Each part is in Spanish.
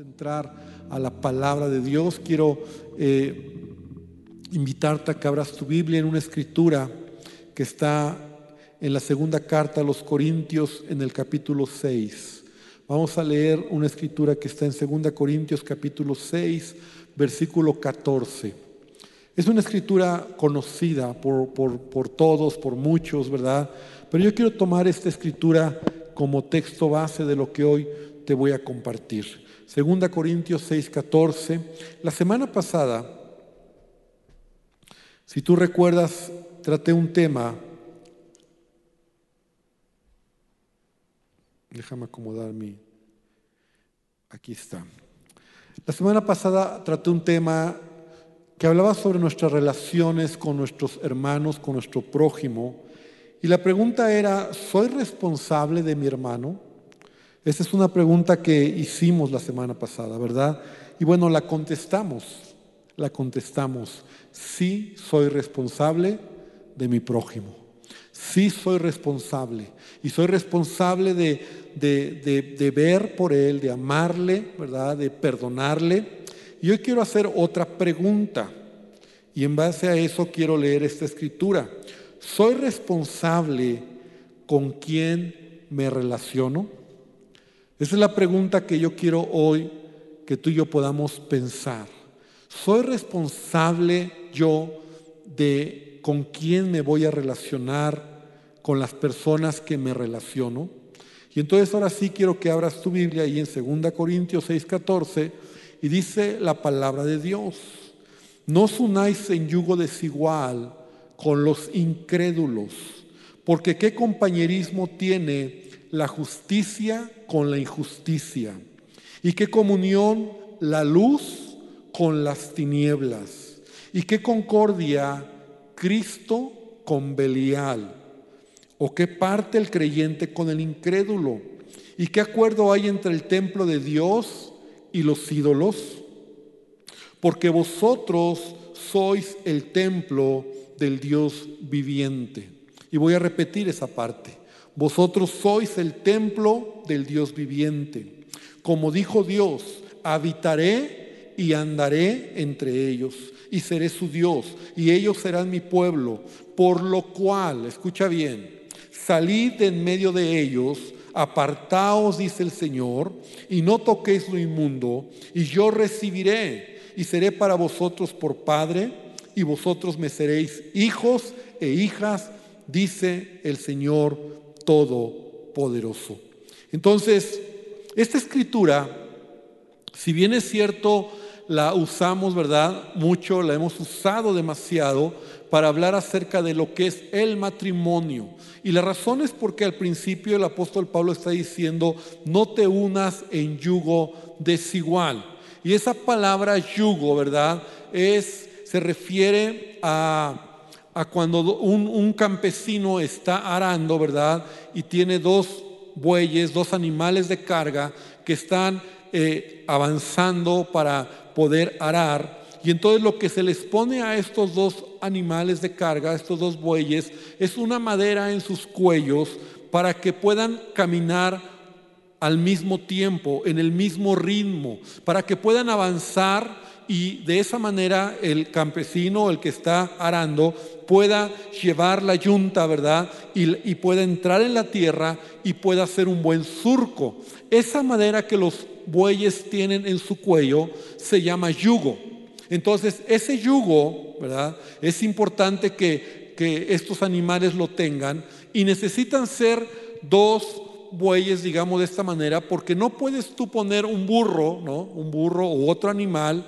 entrar a la palabra de Dios, quiero eh, invitarte a que abras tu Biblia en una escritura que está en la segunda carta a los Corintios en el capítulo 6. Vamos a leer una escritura que está en 2 Corintios capítulo 6, versículo 14. Es una escritura conocida por, por todos, por muchos, ¿verdad? Pero yo quiero tomar esta escritura como texto base de lo que hoy te voy a compartir. Segunda Corintios 6:14. La semana pasada, si tú recuerdas, traté un tema. Déjame acomodar mi. Aquí está. La semana pasada traté un tema que hablaba sobre nuestras relaciones con nuestros hermanos, con nuestro prójimo. Y la pregunta era, ¿soy responsable de mi hermano? Esa es una pregunta que hicimos la semana pasada, ¿verdad? Y bueno, la contestamos, la contestamos. Sí soy responsable de mi prójimo. Sí soy responsable. Y soy responsable de, de, ver por él, de amarle, ¿verdad? De perdonarle. Y hoy quiero hacer otra pregunta. Y en base a eso quiero leer esta escritura. ¿Soy responsable con quién me relaciono? Esa es la pregunta que yo quiero hoy que tú y yo podamos pensar. ¿Soy responsable yo de con quién me voy a relacionar con las personas que me relaciono? Y entonces ahora sí quiero que abras tu Biblia ahí en 2 Corintios 6:14 y dice la palabra de Dios. No os unáis en yugo desigual con los incrédulos, porque qué compañerismo tiene la justicia con la injusticia. Y qué comunión la luz con las tinieblas. Y qué concordia Cristo con Belial. O qué parte el creyente con el incrédulo. Y qué acuerdo hay entre el templo de Dios y los ídolos. Porque vosotros sois el templo del Dios viviente. Y voy a repetir esa parte. Vosotros sois el templo del Dios viviente. Como dijo Dios, habitaré y andaré entre ellos y seré su Dios y ellos serán mi pueblo. Por lo cual, escucha bien, salid en medio de ellos, apartaos, dice el Señor, y no toquéis lo inmundo, y yo recibiré y seré para vosotros por Padre, y vosotros me seréis hijos e hijas, dice el Señor todopoderoso. Entonces, esta escritura, si bien es cierto, la usamos, ¿verdad? Mucho, la hemos usado demasiado para hablar acerca de lo que es el matrimonio. Y la razón es porque al principio el apóstol Pablo está diciendo, no te unas en yugo desigual. Y esa palabra yugo, ¿verdad? Es, se refiere a a cuando un, campesino está arando, ¿verdad? Y tiene dos bueyes, dos animales de carga que están eh, avanzando para poder arar. Y entonces lo que se les pone a estos dos animales de carga, estos dos bueyes, es una madera en sus cuellos para que puedan caminar al mismo tiempo, en el mismo ritmo, para que puedan avanzar y de esa manera el campesino, el que está arando, pueda llevar la yunta, ¿verdad? Y, pueda entrar en la tierra y pueda hacer un buen surco. Esa madera que los bueyes tienen en su cuello se llama yugo. Entonces, ese yugo, ¿verdad? Es importante que, que estos animales lo tengan y necesitan ser dos bueyes, digamos de esta manera, porque no puedes tú poner un burro, ¿no? Un burro u otro animal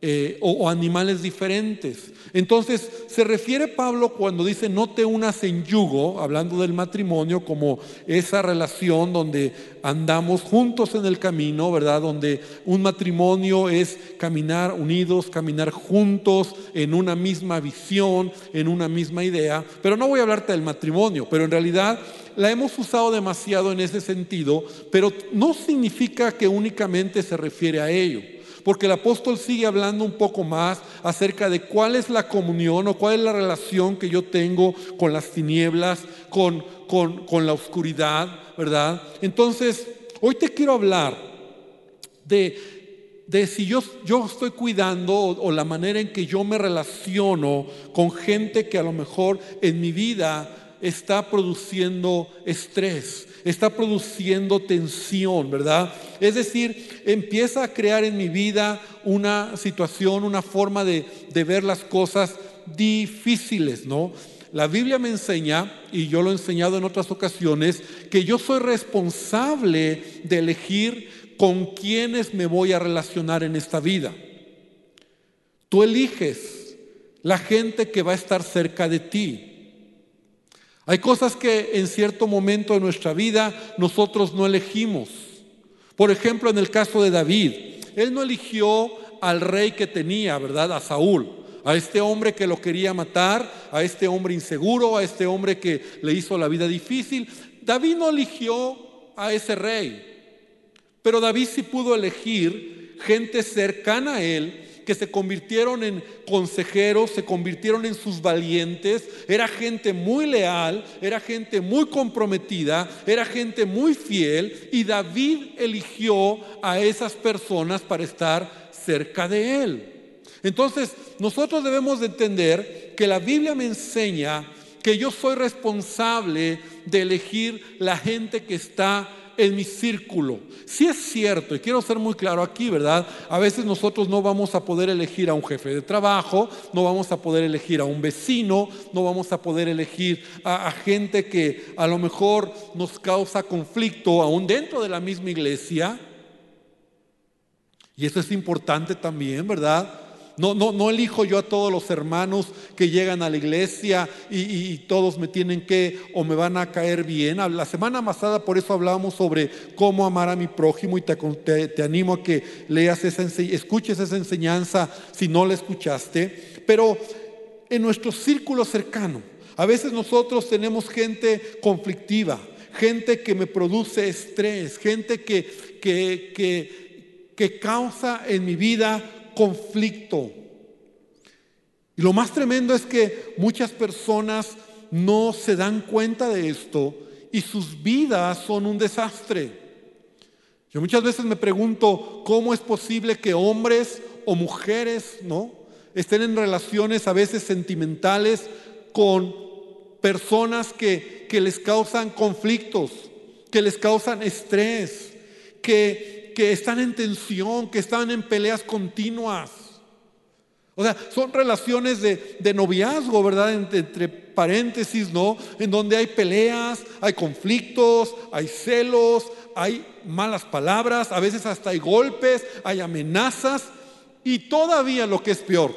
eh, o, animales diferentes. Entonces, se refiere Pablo cuando dice no te unas en yugo, hablando del matrimonio, como esa relación donde andamos juntos en el camino, ¿verdad? Donde un matrimonio es caminar unidos, caminar juntos en una misma visión, en una misma idea. Pero no voy a hablarte del matrimonio, pero en realidad la hemos usado demasiado en ese sentido, pero no significa que únicamente se refiere a ello porque el apóstol sigue hablando un poco más acerca de cuál es la comunión o cuál es la relación que yo tengo con las tinieblas, con, con, con la oscuridad, ¿verdad? Entonces, hoy te quiero hablar de, de si yo, yo estoy cuidando o, o la manera en que yo me relaciono con gente que a lo mejor en mi vida está produciendo estrés, está produciendo tensión, ¿verdad? Es decir, empieza a crear en mi vida una situación, una forma de, de ver las cosas difíciles, ¿no? La Biblia me enseña, y yo lo he enseñado en otras ocasiones, que yo soy responsable de elegir con quiénes me voy a relacionar en esta vida. Tú eliges la gente que va a estar cerca de ti. Hay cosas que en cierto momento de nuestra vida nosotros no elegimos. Por ejemplo, en el caso de David, él no eligió al rey que tenía, ¿verdad? A Saúl a este hombre que lo quería matar, a este hombre inseguro, a este hombre que le hizo la vida difícil. David no eligió a ese rey, pero David sí pudo elegir gente cercana a él que se convirtieron en consejeros, se convirtieron en sus valientes, era gente muy leal, era gente muy comprometida, era gente muy fiel y David eligió a esas personas para estar cerca de él. Entonces, nosotros debemos de entender que la Biblia me enseña que yo soy responsable de elegir la gente que está en mi círculo. Si es cierto, y quiero ser muy claro aquí, ¿verdad? A veces nosotros no vamos a poder elegir a un jefe de trabajo, no vamos a poder elegir a un vecino, no vamos a poder elegir a, a gente que a lo mejor nos causa conflicto aún dentro de la misma iglesia. Y eso es importante también, ¿verdad? No, no, no elijo yo a todos los hermanos que llegan a la iglesia y, todos me tienen que o me van a caer bien. La semana pasada por eso hablábamos sobre cómo amar a mi prójimo y te, te, animo a que leas esa, escuches esa enseñanza si no la escuchaste. Pero en nuestro círculo cercano, a veces nosotros tenemos gente conflictiva, gente que me produce estrés, gente que, que, que, que causa en mi vida conflicto. Y lo más tremendo es que muchas personas no se dan cuenta de esto y sus vidas son un desastre. Yo muchas veces me pregunto cómo es posible que hombres o mujeres, ¿no? estén en relaciones a veces sentimentales con personas que, que les causan conflictos, que les causan estrés, que, que están en tensión, que están en peleas continuas. O sea, son relaciones de, noviazgo, ¿verdad? Entre, entre, paréntesis, ¿no? En donde hay peleas, hay conflictos, hay celos, hay malas palabras, a veces hasta hay golpes, hay amenazas y todavía lo que es peor,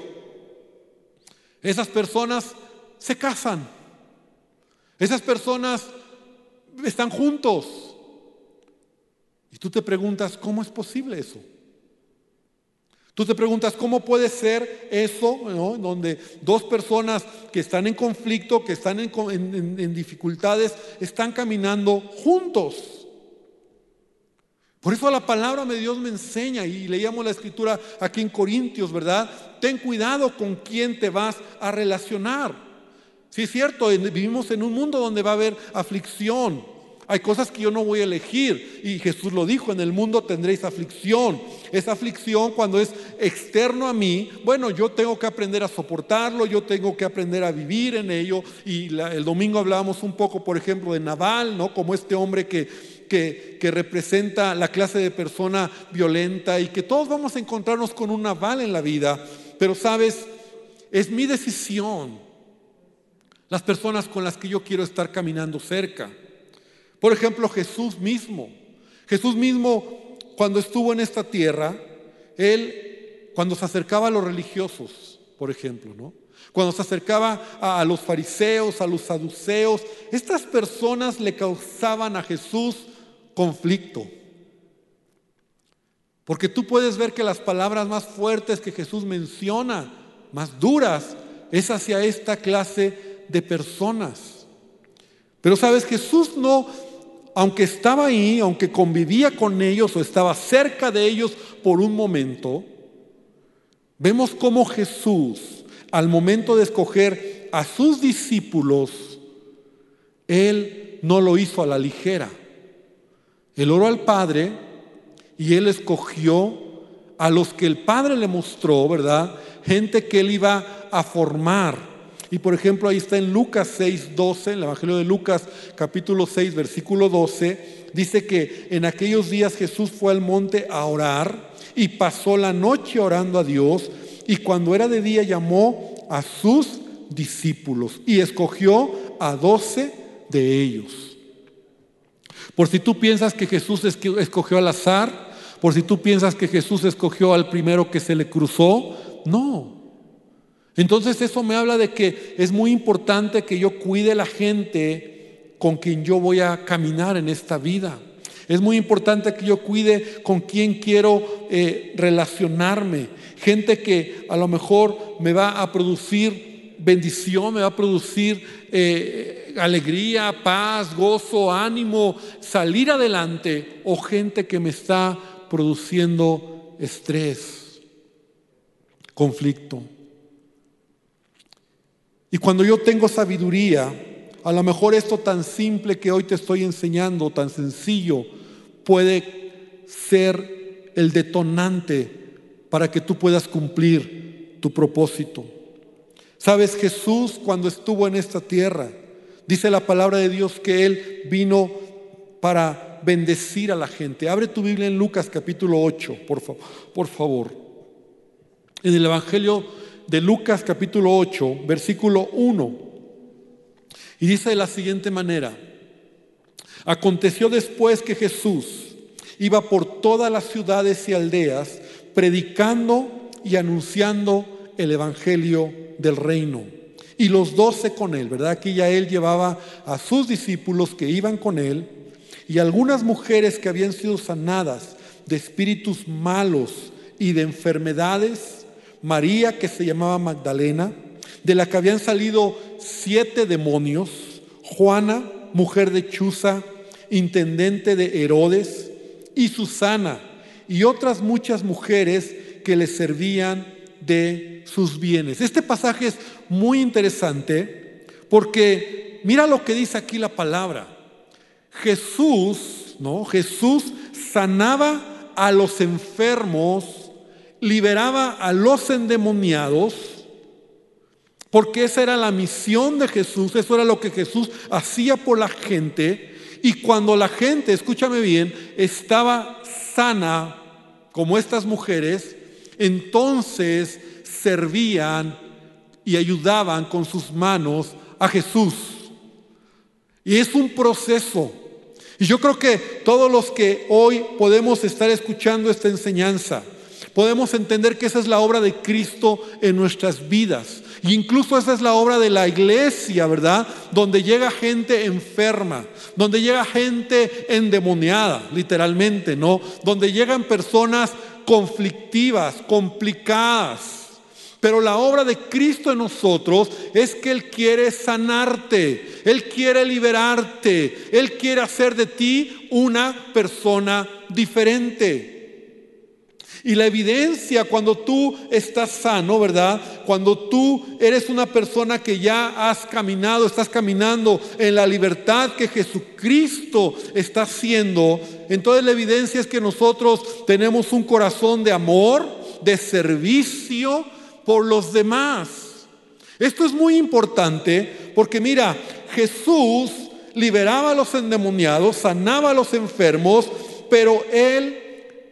esas personas se casan, esas personas están juntos, y tú te preguntas, ¿cómo es posible eso? Tú te preguntas, ¿cómo puede ser eso, donde dos personas que están en conflicto, que están en, dificultades, están caminando juntos? Por eso la palabra de Dios me enseña, y leíamos la escritura aquí en Corintios, ¿verdad? Ten cuidado con quién te vas a relacionar. Sí es cierto, vivimos en un mundo donde va a haber aflicción, hay cosas que yo no voy a elegir. Y Jesús lo dijo, en el mundo tendréis aflicción. Esa aflicción cuando es externo a mí, bueno, yo tengo que aprender a soportarlo, yo tengo que aprender a vivir en ello. Y el domingo hablábamos un poco, por ejemplo, de Naval, ¿no? Como este hombre que, que, que, representa la clase de persona violenta y que todos vamos a encontrarnos con un Naval en la vida. Pero sabes, es mi decisión las personas con las que yo quiero estar caminando cerca. Por ejemplo, Jesús mismo. Jesús mismo, cuando estuvo en esta tierra, él, cuando se acercaba a los religiosos, por ejemplo, ¿no? Cuando se acercaba a, los fariseos, a los saduceos, estas personas le causaban a Jesús conflicto. Porque tú puedes ver que las palabras más fuertes que Jesús menciona, más duras, es hacia esta clase de personas. Pero sabes, Jesús no aunque estaba ahí, aunque convivía con ellos o estaba cerca de ellos por un momento, vemos cómo Jesús, al momento de escoger a sus discípulos, Él no lo hizo a la ligera. Él oró al Padre y él escogió a los que el Padre le mostró, ¿verdad? Gente que él iba a formar. Y por ejemplo, ahí está en Lucas 6, 12, en el Evangelio de Lucas capítulo 6, versículo 12, dice que en aquellos días Jesús fue al monte a orar y pasó la noche orando a Dios y cuando era de día llamó a sus discípulos y escogió a doce de ellos. Por si tú piensas que Jesús escogió al azar, por si tú piensas que Jesús escogió al primero que se le cruzó, no. Entonces eso me habla de que es muy importante que yo cuide la gente con quien yo voy a caminar en esta vida. Es muy importante que yo cuide con quien quiero eh, relacionarme. Gente que a lo mejor me va a producir bendición, me va a producir eh, alegría, paz, gozo, ánimo, salir adelante. O gente que me está produciendo estrés, conflicto. Y cuando yo tengo sabiduría, a lo mejor esto tan simple que hoy te estoy enseñando, tan sencillo, puede ser el detonante para que tú puedas cumplir tu propósito. Sabes, Jesús cuando estuvo en esta tierra, dice la palabra de Dios que Él vino para bendecir a la gente. Abre tu Biblia en Lucas capítulo 8, por, por favor. En el Evangelio de Lucas capítulo 8, versículo 1. Y dice de la siguiente manera, aconteció después que Jesús iba por todas las ciudades y aldeas predicando y anunciando el Evangelio del reino. Y los doce con él, ¿verdad? Aquí ya él llevaba a sus discípulos que iban con él y algunas mujeres que habían sido sanadas de espíritus malos y de enfermedades María, que se llamaba Magdalena, de la que habían salido siete demonios, Juana, mujer de Chuza, intendente de Herodes, y Susana, y otras muchas mujeres que le servían de sus bienes. Este pasaje es muy interesante porque mira lo que dice aquí la palabra. Jesús, ¿no? Jesús sanaba a los enfermos liberaba a los endemoniados, porque esa era la misión de Jesús, eso era lo que Jesús hacía por la gente. Y cuando la gente, escúchame bien, estaba sana, como estas mujeres, entonces servían y ayudaban con sus manos a Jesús. Y es un proceso. Y yo creo que todos los que hoy podemos estar escuchando esta enseñanza, podemos entender que esa es la obra de Cristo en nuestras vidas. Y incluso esa es la obra de la iglesia, ¿verdad? Donde llega gente enferma, donde llega gente endemoniada, literalmente, ¿no? Donde llegan personas conflictivas, complicadas. Pero la obra de Cristo en nosotros es que Él quiere sanarte, Él quiere liberarte, Él quiere hacer de ti una persona diferente. Y la evidencia cuando tú estás sano, ¿verdad? Cuando tú eres una persona que ya has caminado, estás caminando en la libertad que Jesucristo está haciendo, entonces la evidencia es que nosotros tenemos un corazón de amor, de servicio por los demás. Esto es muy importante porque mira, Jesús liberaba a los endemoniados, sanaba a los enfermos, pero Él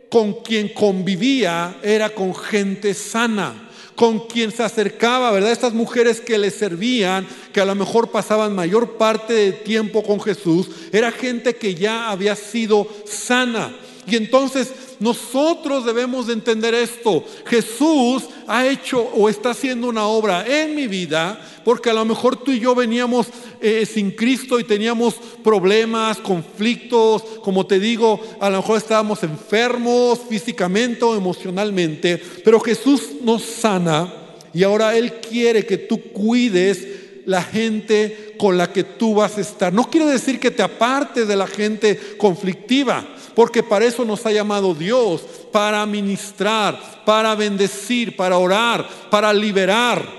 con quien convivía era con gente sana, con quien se acercaba, ¿verdad? Estas mujeres que le servían, que a lo mejor pasaban mayor parte del tiempo con Jesús, era gente que ya había sido sana. Y entonces nosotros debemos de entender esto. Jesús ha hecho o está haciendo una obra en mi vida porque a lo mejor tú y yo veníamos eh, sin Cristo y teníamos problemas, conflictos, como te digo, a lo mejor estábamos enfermos físicamente o emocionalmente, pero Jesús nos sana y ahora Él quiere que tú cuides la gente con la que tú vas a estar. No quiere decir que te apartes de la gente conflictiva, porque para eso nos ha llamado Dios, para ministrar, para bendecir, para orar, para liberar.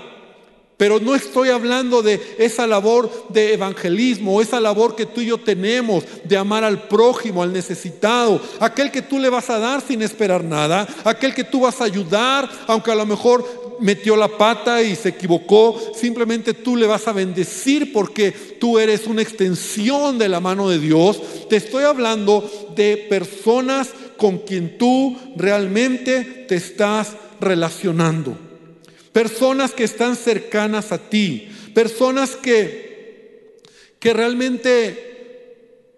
Pero no estoy hablando de esa labor de evangelismo, esa labor que tú y yo tenemos de amar al prójimo, al necesitado, aquel que tú le vas a dar sin esperar nada, aquel que tú vas a ayudar, aunque a lo mejor metió la pata y se equivocó, simplemente tú le vas a bendecir porque tú eres una extensión de la mano de Dios. Te estoy hablando de personas con quien tú realmente te estás relacionando. Personas que están cercanas a ti, personas que, que realmente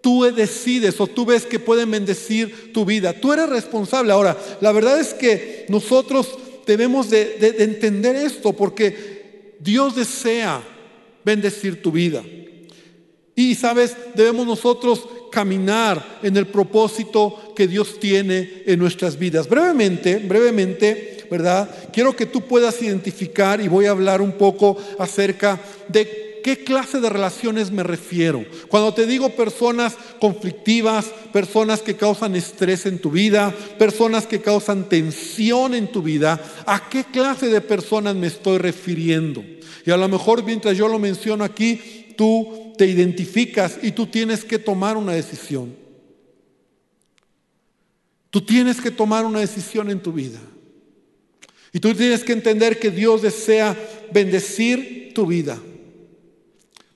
tú decides o tú ves que pueden bendecir tu vida. Tú eres responsable. Ahora, la verdad es que nosotros debemos de, de entender esto porque Dios desea bendecir tu vida. Y sabes, debemos nosotros caminar en el propósito que Dios tiene en nuestras vidas. Brevemente, brevemente, ¿verdad? Quiero que tú puedas identificar y voy a hablar un poco acerca de qué clase de relaciones me refiero. Cuando te digo personas conflictivas, personas que causan estrés en tu vida, personas que causan tensión en tu vida, ¿a qué clase de personas me estoy refiriendo? Y a lo mejor mientras yo lo menciono aquí, tú te identificas y tú tienes que tomar una decisión. Tú tienes que tomar una decisión en tu vida. Y tú tienes que entender que Dios desea bendecir tu vida.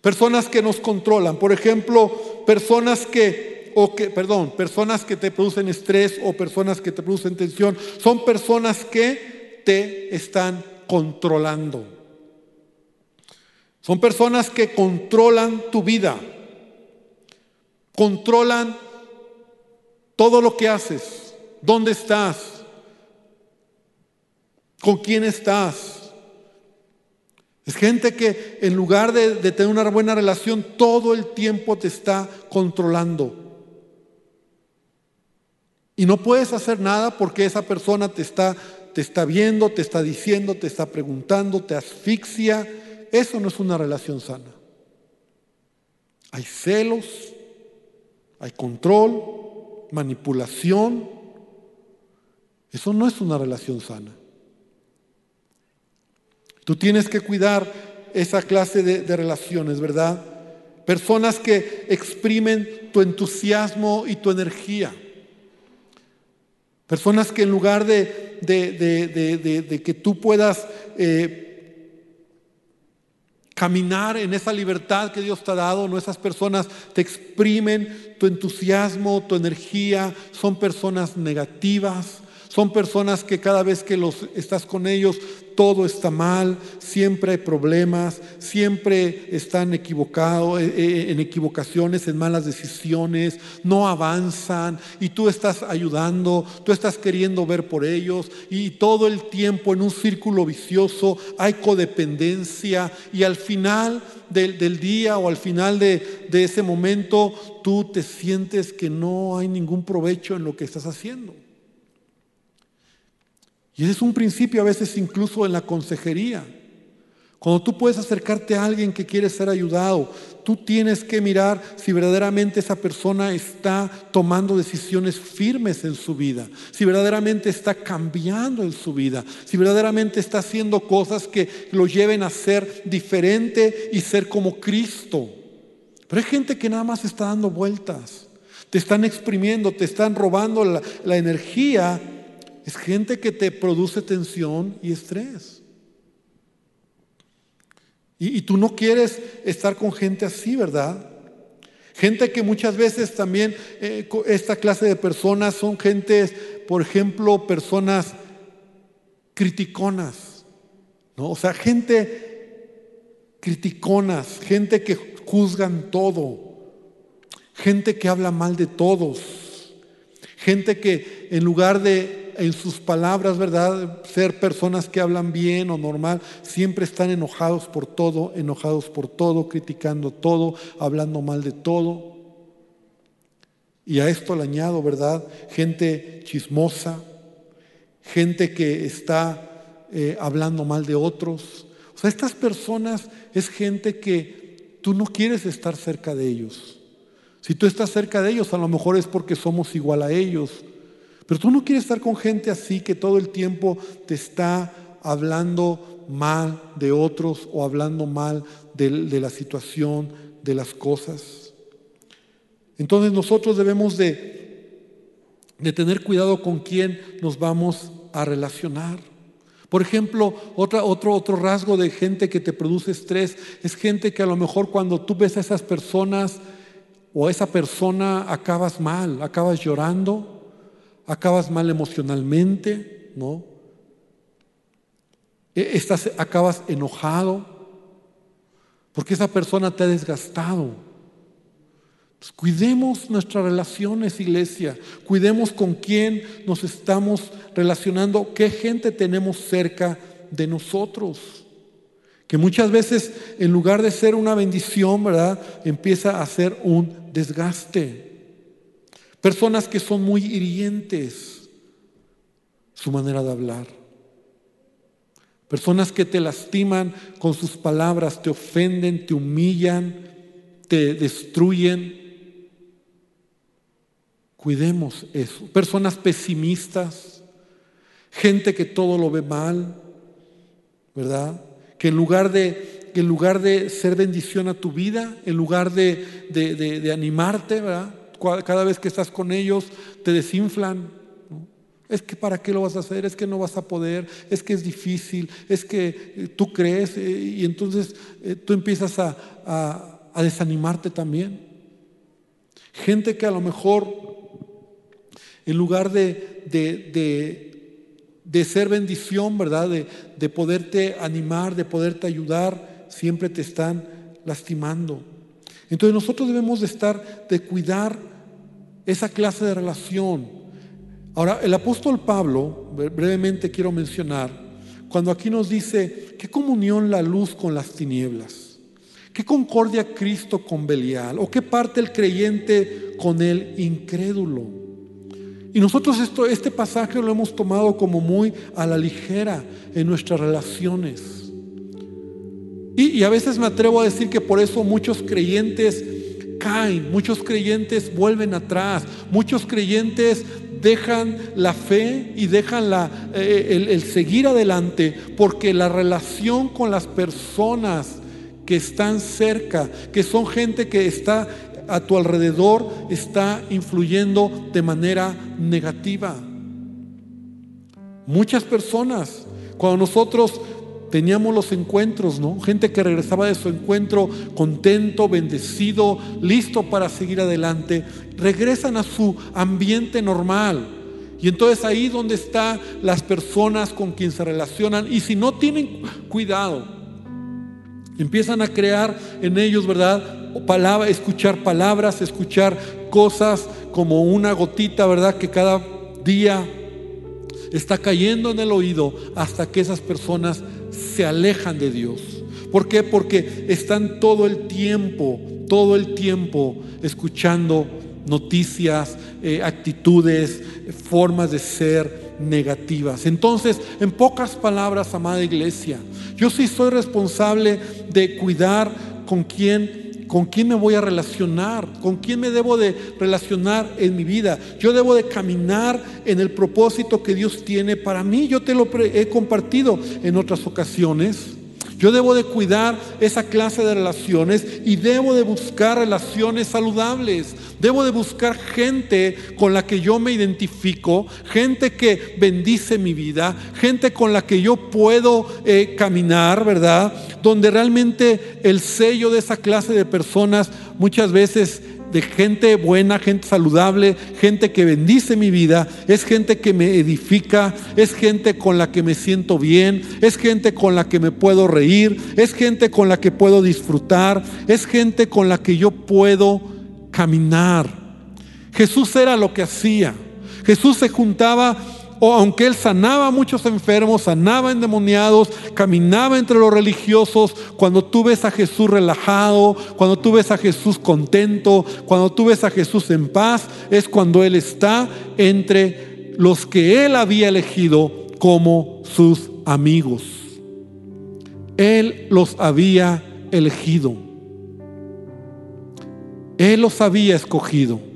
Personas que nos controlan, por ejemplo, personas que, o que, perdón, personas que te producen estrés o personas que te producen tensión, son personas que te están controlando. Son personas que controlan tu vida, controlan todo lo que haces, dónde estás, con quién estás. Es gente que en lugar de, tener una buena relación, todo el tiempo te está controlando. Y no puedes hacer nada porque esa persona te está, te está viendo, te está diciendo, te está preguntando, te asfixia eso no es una relación sana. Hay celos, hay control, manipulación. Eso no es una relación sana. Tú tienes que cuidar esa clase de, relaciones, ¿verdad? Personas que exprimen tu entusiasmo y tu energía. Personas que en lugar de, que tú puedas eh, caminar en esa libertad que Dios te ha dado, no esas personas te exprimen tu entusiasmo, tu energía, son personas negativas, son personas que cada vez que los estás con ellos todo está mal, siempre hay problemas, siempre están equivocados, eh, eh, en equivocaciones, en malas decisiones, no avanzan y tú estás ayudando, tú estás queriendo ver por ellos y todo el tiempo en un círculo vicioso hay codependencia y al final del, día o al final de ese momento tú te sientes que no hay ningún provecho en lo que estás haciendo. Y ese es un principio a veces incluso en la consejería. Cuando tú puedes acercarte a alguien que quiere ser ayudado, tú tienes que mirar si verdaderamente esa persona está tomando decisiones firmes en su vida, si verdaderamente está cambiando en su vida, si verdaderamente está haciendo cosas que lo lleven a ser diferente y ser como Cristo. Pero hay gente que nada más está dando vueltas, te están exprimiendo, te están robando la, la energía es gente que te produce tensión y estrés. Y, tú no quieres estar con gente así, ¿verdad? Gente que muchas veces también, eh, esta clase de personas son gentes, por ejemplo, personas criticonas, ¿no? O sea, gente criticonas, gente que juzgan todo, gente que habla mal de todos, gente que en lugar de en sus palabras, ¿verdad? Ser personas que hablan bien o normal, siempre están enojados por todo, enojados por todo, criticando todo, hablando mal de todo. Y a esto le añado, ¿verdad? Gente chismosa, gente que está eh, hablando mal de otros. O sea, estas personas es gente que tú no quieres estar cerca de ellos. Si tú estás cerca de ellos, a lo mejor es porque somos igual a ellos pero tú no quieres estar con gente así que todo el tiempo te está hablando mal de otros o hablando mal de, la situación, de las cosas. Entonces nosotros debemos de, de tener cuidado con quién nos vamos a relacionar. Por ejemplo, otra, otro, otro rasgo de gente que te produce estrés es gente que a lo mejor cuando tú ves a esas personas o a esa persona acabas mal, acabas llorando, acabas mal emocionalmente, ¿no? E, estás, acabas enojado porque esa persona te ha desgastado. Pues cuidemos nuestras relaciones, iglesia. Cuidemos con quién nos estamos relacionando, qué gente tenemos cerca de nosotros. Que muchas veces, en lugar de ser una bendición, ¿verdad? Empieza a ser un desgaste. Personas que son muy hirientes, su manera de hablar. Personas que te lastiman con sus palabras, te ofenden, te humillan, te destruyen. Cuidemos eso. Personas pesimistas, gente que todo lo ve mal, ¿verdad? Que en lugar de, en lugar de ser bendición a tu vida, en lugar de, de, animarte, ¿verdad? Cada vez que estás con ellos, te desinflan. Es que para qué lo vas a hacer, es que no vas a poder, es que es difícil, es que eh, tú crees eh, y entonces eh, tú empiezas a, desanimarte también. Gente que a lo mejor en lugar de, de, ser bendición, ¿verdad? De, poderte animar, de poderte ayudar, siempre te están lastimando. Entonces nosotros debemos de estar, de cuidar esa clase de relación. Ahora, el apóstol Pablo, brevemente quiero mencionar, cuando aquí nos dice, ¿qué comunión la luz con las tinieblas? ¿Qué concordia Cristo con Belial? ¿O qué parte el creyente con el incrédulo? Y nosotros esto, este pasaje lo hemos tomado como muy a la ligera en nuestras relaciones. Y, a veces me atrevo a decir que por eso muchos creyentes caen, muchos creyentes vuelven atrás, muchos creyentes dejan la fe y dejan la, eh, el, el, seguir adelante porque la relación con las personas que están cerca, que son gente que está a tu alrededor está influyendo de manera negativa. Muchas personas, cuando nosotros teníamos los encuentros, ¿no? Gente que regresaba de su encuentro contento, bendecido, listo para seguir adelante, regresan a su ambiente normal. Y entonces ahí donde están las personas con quien se relacionan y si no tienen cuidado, Empiezan a crear en ellos, ¿verdad? Escuchar palabras, escuchar cosas como una gotita, ¿verdad? Que cada día está cayendo en el oído hasta que esas personas se alejan de Dios. ¿Por qué? Porque están todo el tiempo, todo el tiempo escuchando noticias, eh, actitudes, formas de ser negativas. Entonces, en pocas palabras, amada iglesia, yo sí soy responsable de cuidar con quién con quién me voy a relacionar, con quién me debo de relacionar en mi vida. Yo debo de caminar en el propósito que Dios tiene para mí. Yo te lo he compartido en otras ocasiones. Yo debo de cuidar esa clase de relaciones y debo de buscar relaciones saludables. Debo de buscar gente con la que yo me identifico, gente que bendice mi vida, gente con la que yo puedo eh, caminar, ¿verdad? Donde realmente el sello de esa clase de personas muchas veces de gente buena, gente saludable, gente que bendice mi vida, es gente que me edifica, es gente con la que me siento bien, es gente con la que me puedo reír, es gente con la que puedo disfrutar, es gente con la que yo puedo caminar. Jesús era lo que hacía. Jesús se juntaba o aunque él sanaba muchos enfermos, sanaba endemoniados, caminaba entre los religiosos, cuando tú ves a Jesús relajado, cuando tú ves a Jesús contento, cuando tú ves a Jesús en paz, es cuando él está entre los que él había elegido como sus amigos. Él los había elegido. Él los había escogido.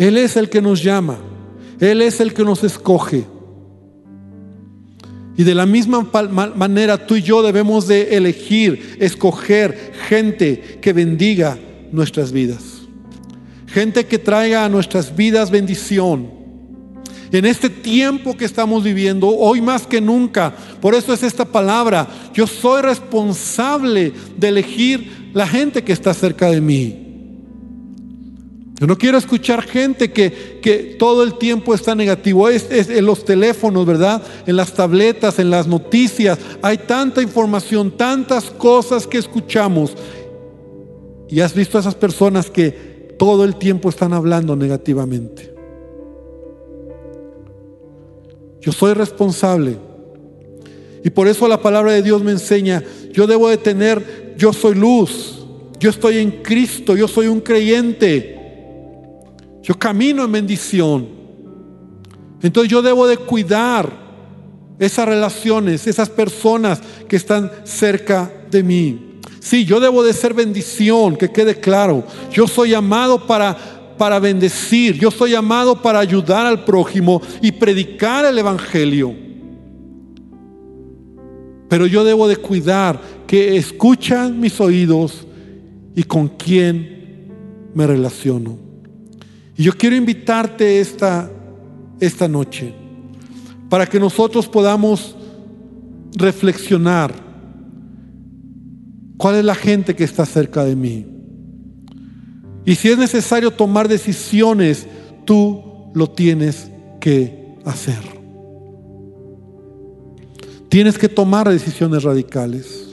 Él es el que nos llama. Él es el que nos escoge. Y de la misma manera tú y yo debemos de elegir, escoger gente que bendiga nuestras vidas. Gente que traiga a nuestras vidas bendición. En este tiempo que estamos viviendo, hoy más que nunca, por eso es esta palabra, yo soy responsable de elegir la gente que está cerca de mí. Yo no quiero escuchar gente que, que todo el tiempo está negativo. Es, en los teléfonos, ¿verdad? En las tabletas, en las noticias. Hay tanta información, tantas cosas que escuchamos. Y has visto a esas personas que todo el tiempo están hablando negativamente. Yo soy responsable. Y por eso la palabra de Dios me enseña, yo debo de tener, yo soy luz, yo estoy en Cristo, yo soy un creyente. Yo camino en bendición. Entonces yo debo de cuidar esas relaciones, esas personas que están cerca de mí. Sí, yo debo de ser bendición, que quede claro. Yo soy llamado para, para bendecir, yo soy llamado para ayudar al prójimo y predicar el Evangelio. Pero yo debo de cuidar que escuchan mis oídos y con quién me relaciono. Y yo quiero invitarte esta, esta noche para que nosotros podamos reflexionar cuál es la gente que está cerca de mí. Y si es necesario tomar decisiones, tú lo tienes que hacer. Tienes que tomar decisiones radicales.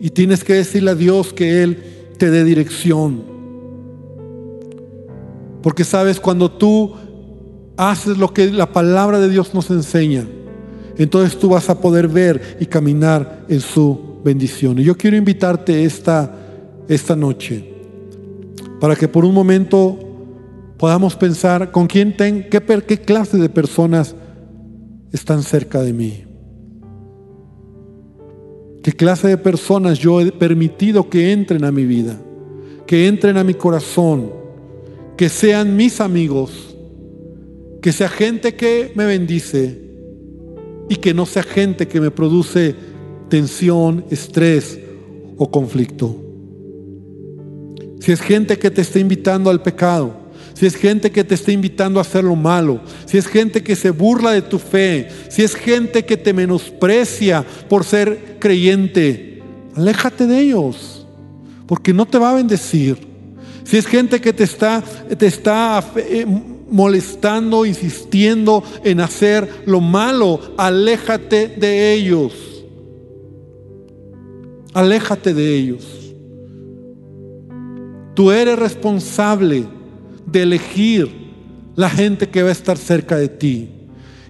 Y tienes que decirle a Dios que Él te dé dirección. Porque sabes, cuando tú haces lo que la palabra de Dios nos enseña, entonces tú vas a poder ver y caminar en su bendición. Y yo quiero invitarte esta, esta noche para que por un momento podamos pensar con quién ten, qué, qué clase de personas están cerca de mí. ¿Qué clase de personas yo he permitido que entren a mi vida? Que entren a mi corazón, que sean mis amigos, que sea gente que me bendice y que no sea gente que me produce tensión, estrés o conflicto. Si es gente que te está invitando al pecado, si es gente que te está invitando a hacer lo malo, si es gente que se burla de tu fe, si es gente que te menosprecia por ser creyente, aléjate de ellos, porque no te va a bendecir. Si es gente que te está, te está eh, molestando, insistiendo en hacer lo malo, aléjate de ellos. Aléjate de ellos. Tú eres responsable de elegir la gente que va a estar cerca de ti.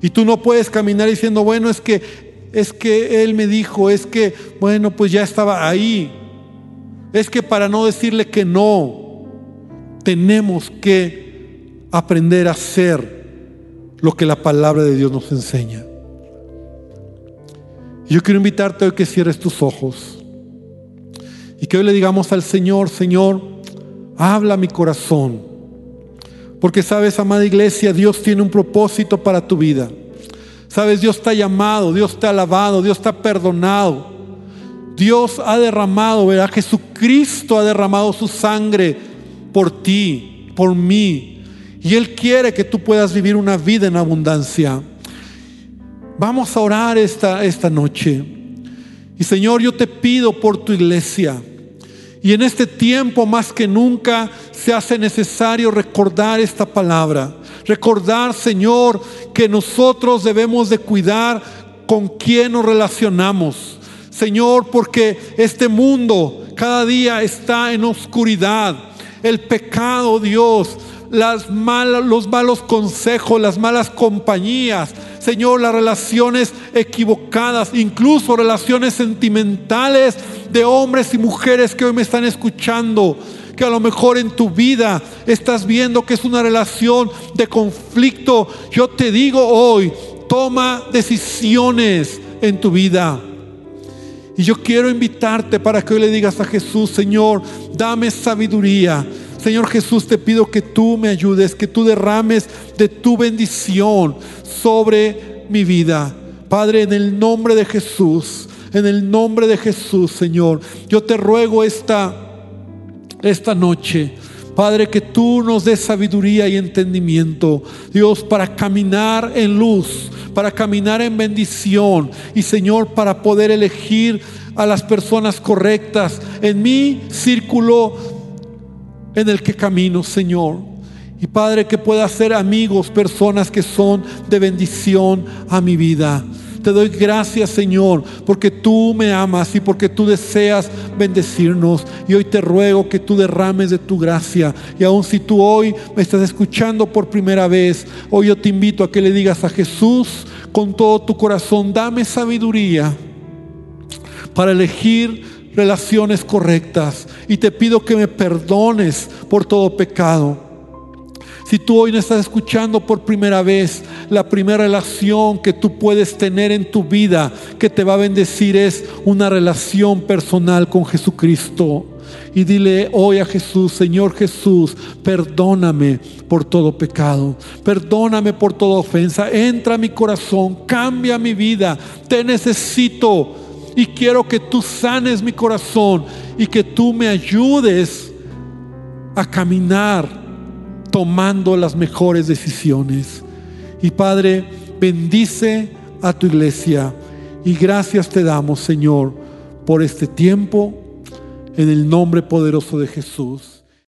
Y tú no puedes caminar diciendo, bueno, es que es que él me dijo, es que bueno, pues ya estaba ahí. Es que para no decirle que no, tenemos que aprender a hacer lo que la palabra de Dios nos enseña. Yo quiero invitarte hoy que cierres tus ojos y que hoy le digamos al Señor, Señor, habla mi corazón. Porque sabes, amada iglesia, Dios tiene un propósito para tu vida. Sabes, Dios te ha llamado, Dios te ha alabado, Dios te ha perdonado. Dios ha derramado, ¿verdad? Jesucristo ha derramado su sangre por ti, por mí. Y Él quiere que tú puedas vivir una vida en abundancia. Vamos a orar esta, esta noche. Y Señor, yo te pido por tu iglesia. Y en este tiempo más que nunca se hace necesario recordar esta palabra. Recordar, Señor, que nosotros debemos de cuidar con quién nos relacionamos. Señor, porque este mundo cada día está en oscuridad. El pecado, Dios, las malas, los malos consejos, las malas compañías, Señor, las relaciones equivocadas, incluso relaciones sentimentales de hombres y mujeres que hoy me están escuchando, que a lo mejor en tu vida estás viendo que es una relación de conflicto. Yo te digo hoy, toma decisiones en tu vida. Y yo quiero invitarte para que hoy le digas a Jesús, Señor, dame sabiduría Señor Jesús, te pido que tú me ayudes, que tú derrames de tu bendición sobre mi vida. Padre, en el nombre de Jesús, en el nombre de Jesús, Señor, yo te ruego esta, esta noche. Padre, que tú nos des sabiduría y entendimiento, Dios, para caminar en luz, para caminar en bendición y Señor, para poder elegir a las personas correctas en mi círculo en el que camino, Señor. Y Padre, que pueda ser amigos, personas que son de bendición a mi vida. Te doy gracias, Señor, porque tú me amas y porque tú deseas bendecirnos. Y hoy te ruego que tú derrames de tu gracia. Y aun si tú hoy me estás escuchando por primera vez, hoy yo te invito a que le digas a Jesús con todo tu corazón, dame sabiduría para elegir relaciones correctas. Y te pido que me perdones por todo pecado. Si tú hoy no estás escuchando por primera vez, la primera relación que tú puedes tener en tu vida que te va a bendecir es una relación personal con Jesucristo. Y dile hoy a Jesús, Señor Jesús, perdóname por todo pecado, perdóname por toda ofensa, entra a mi corazón, cambia mi vida, te necesito y quiero que tú sanes mi corazón y que tú me ayudes a caminar tomando las mejores decisiones. Y Padre, bendice a tu iglesia y gracias te damos, Señor, por este tiempo en el nombre poderoso de Jesús.